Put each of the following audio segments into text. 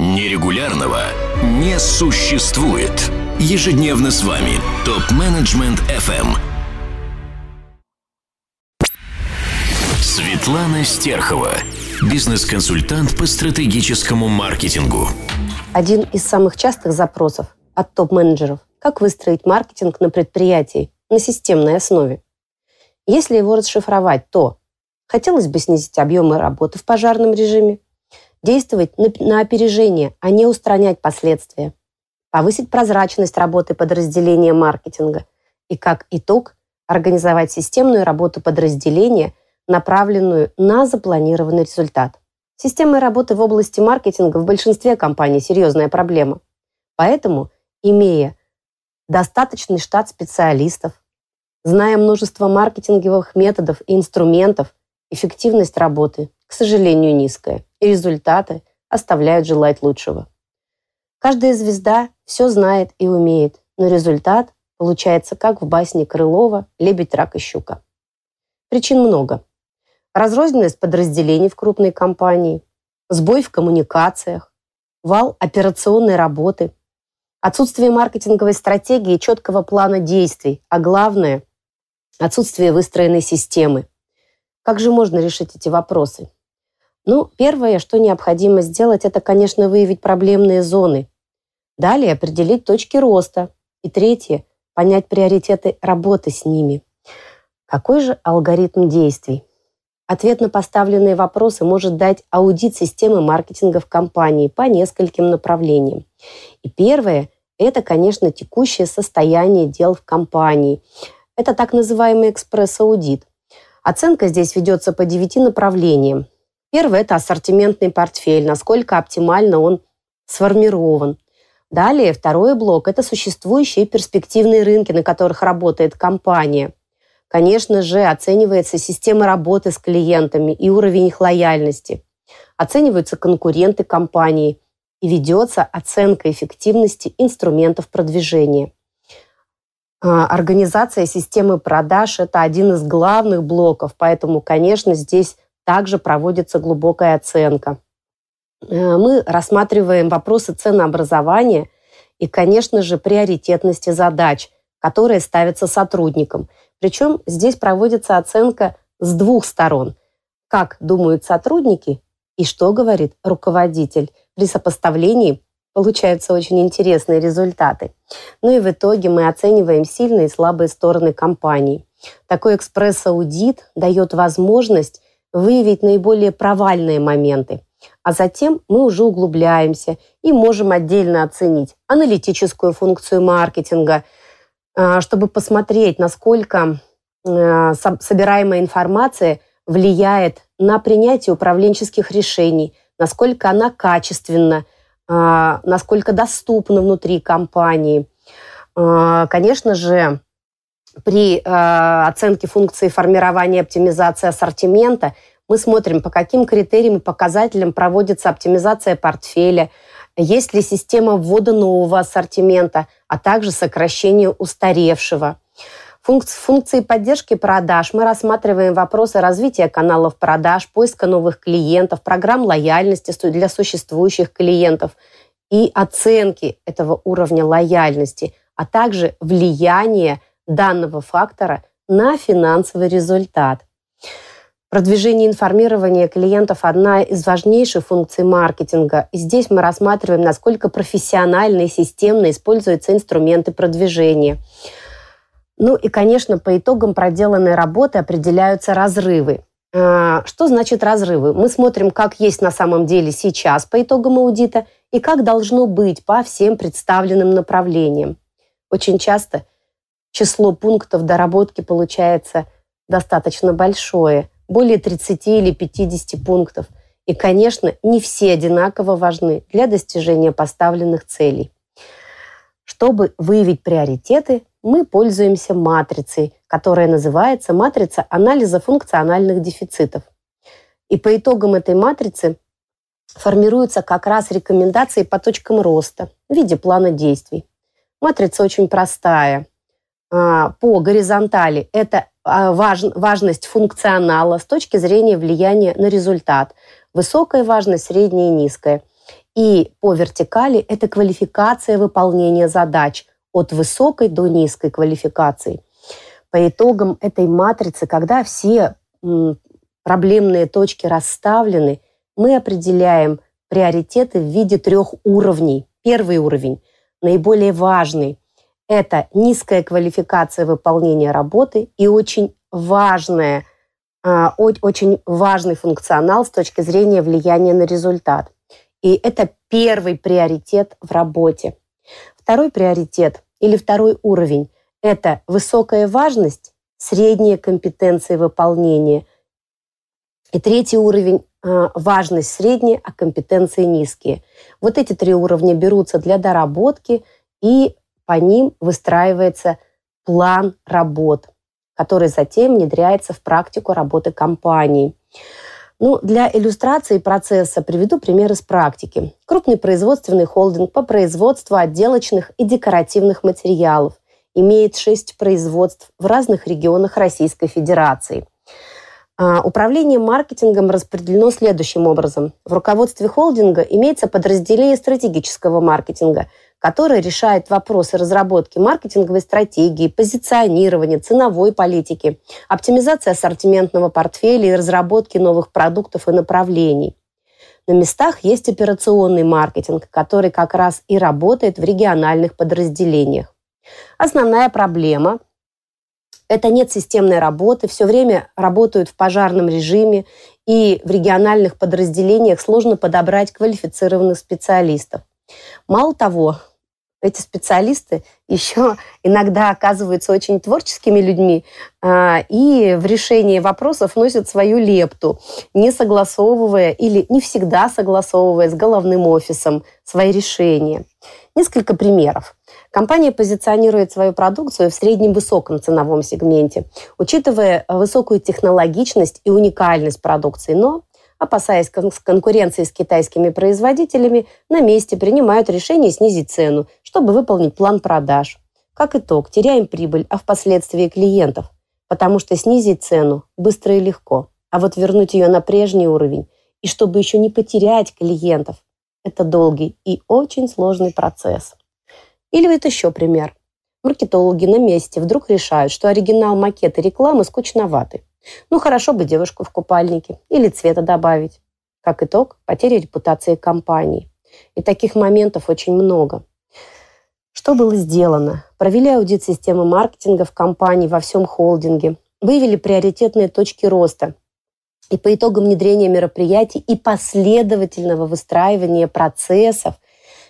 Нерегулярного не существует. Ежедневно с вами ТОП-менеджмент FM. Светлана Стерхова, бизнес-консультант по стратегическому маркетингу. Один из самых частых запросов от топ-менеджеров – как выстроить маркетинг на предприятии на системной основе. Если его расшифровать, то хотелось бы снизить объемы работы в пожарном режиме, действовать на, на опережение, а не устранять последствия, повысить прозрачность работы подразделения маркетинга и, как итог, организовать системную работу подразделения, направленную на запланированный результат. Системой работы в области маркетинга в большинстве компаний серьезная проблема. Поэтому, имея достаточный штат специалистов, зная множество маркетинговых методов и инструментов, эффективность работы, к сожалению, низкая и результаты оставляют желать лучшего. Каждая звезда все знает и умеет, но результат получается как в басне Крылова «Лебедь, рак и щука». Причин много. Разрозненность подразделений в крупной компании, сбой в коммуникациях, вал операционной работы, отсутствие маркетинговой стратегии и четкого плана действий, а главное – отсутствие выстроенной системы. Как же можно решить эти вопросы? Ну, первое, что необходимо сделать, это, конечно, выявить проблемные зоны. Далее определить точки роста. И третье, понять приоритеты работы с ними. Какой же алгоритм действий? Ответ на поставленные вопросы может дать аудит системы маркетинга в компании по нескольким направлениям. И первое – это, конечно, текущее состояние дел в компании. Это так называемый экспресс-аудит. Оценка здесь ведется по девяти направлениям. Первое – это ассортиментный портфель, насколько оптимально он сформирован. Далее, второй блок – это существующие перспективные рынки, на которых работает компания. Конечно же, оценивается система работы с клиентами и уровень их лояльности. Оцениваются конкуренты компании и ведется оценка эффективности инструментов продвижения. А, организация системы продаж – это один из главных блоков, поэтому, конечно, здесь также проводится глубокая оценка. Э, мы рассматриваем вопросы ценообразования и, конечно же, приоритетности задач, которые ставятся сотрудникам. Причем здесь проводится оценка с двух сторон. Как думают сотрудники и что говорит руководитель. При сопоставлении получаются очень интересные результаты. Ну и в итоге мы оцениваем сильные и слабые стороны компании. Такой экспресс-аудит дает возможность выявить наиболее провальные моменты. А затем мы уже углубляемся и можем отдельно оценить аналитическую функцию маркетинга, а, чтобы посмотреть, насколько а, собираемая информация влияет на принятие управленческих решений, насколько она качественна, а, насколько доступна внутри компании. Конечно же, при э, оценке функции формирования и оптимизации ассортимента мы смотрим, по каким критериям и показателям проводится оптимизация портфеля, есть ли система ввода нового ассортимента, а также сокращение устаревшего. Функции поддержки продаж мы рассматриваем вопросы развития каналов продаж, поиска новых клиентов, программ лояльности для существующих клиентов и оценки этого уровня лояльности, а также влияние данного фактора на финансовый результат. Продвижение информирования клиентов – одна из важнейших функций маркетинга. И здесь мы рассматриваем, насколько профессионально и системно используются инструменты продвижения. Ну и, конечно, по итогам проделанной работы определяются разрывы. А, что значит разрывы? Мы смотрим, как есть на самом деле сейчас по итогам аудита и как должно быть по всем представленным направлениям. Очень часто – число пунктов доработки получается достаточно большое, более 30 или 50 пунктов. И, конечно, не все одинаково важны для достижения поставленных целей. Чтобы выявить приоритеты, мы пользуемся матрицей, которая называется матрица анализа функциональных дефицитов. И по итогам этой матрицы формируются как раз рекомендации по точкам роста в виде плана действий. Матрица очень простая. А, по горизонтали это а, важ, важность функционала с точки зрения влияния на результат. Высокая важность, средняя и низкая. И по вертикали это квалификация выполнения задач от высокой до низкой квалификации. По итогам этой матрицы, когда все проблемные точки расставлены, мы определяем приоритеты в виде трех уровней. Первый уровень, наиболее важный, это низкая квалификация выполнения работы и очень важная, а, очень важный функционал с точки зрения влияния на результат. И это первый приоритет в работе. Второй приоритет или второй уровень – это высокая важность, средние компетенции выполнения. И третий уровень а, – важность средняя, а компетенции низкие. Вот эти три уровня берутся для доработки, и по ним выстраивается план работ, который затем внедряется в практику работы компании. Ну, для иллюстрации процесса приведу пример из практики. Крупный производственный холдинг по производству отделочных и декоративных материалов имеет шесть производств в разных регионах Российской Федерации. А, управление маркетингом распределено следующим образом. В руководстве холдинга имеется подразделение стратегического маркетинга – которая решает вопросы разработки маркетинговой стратегии, позиционирования, ценовой политики, оптимизации ассортиментного портфеля и разработки новых продуктов и направлений. На местах есть операционный маркетинг, который как раз и работает в региональных подразделениях. Основная проблема – это нет системной работы, все время работают в пожарном режиме, и в региональных подразделениях сложно подобрать квалифицированных специалистов. Мало того, эти специалисты еще иногда оказываются очень творческими людьми а, и в решении вопросов вносят свою лепту, не согласовывая или не всегда согласовывая с головным офисом свои решения. Несколько примеров. Компания позиционирует свою продукцию в среднем высоком ценовом сегменте, учитывая высокую технологичность и уникальность продукции, но опасаясь конкуренции с китайскими производителями, на месте принимают решение снизить цену, чтобы выполнить план продаж. Как итог, теряем прибыль, а впоследствии клиентов, потому что снизить цену быстро и легко, а вот вернуть ее на прежний уровень, и чтобы еще не потерять клиентов, это долгий и очень сложный процесс. Или вот еще пример. Маркетологи на месте вдруг решают, что оригинал макета рекламы скучноваты. Ну, хорошо бы девушку в купальнике или цвета добавить. Как итог, потеря репутации компании. И таких моментов очень много. Что было сделано? Провели аудит системы маркетинга в компании во всем холдинге, выявили приоритетные точки роста и по итогам внедрения мероприятий и последовательного выстраивания процессов,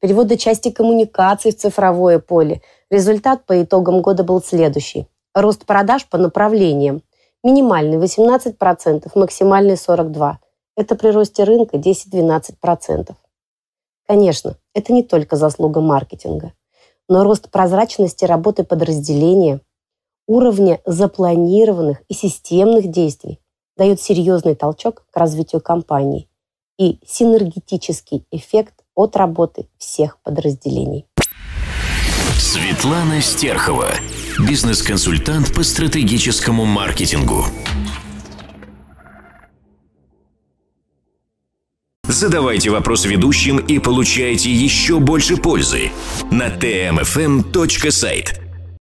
перевода части коммуникаций в цифровое поле, результат по итогам года был следующий. Рост продаж по направлениям. Минимальный 18%, максимальный 42%. Это при росте рынка 10-12%. Конечно, это не только заслуга маркетинга, но рост прозрачности работы подразделения, уровня запланированных и системных действий дает серьезный толчок к развитию компании и синергетический эффект от работы всех подразделений. Светлана Стерхова, бизнес-консультант по стратегическому маркетингу. Задавайте вопросы ведущим и получайте еще больше пользы на tmfm.site.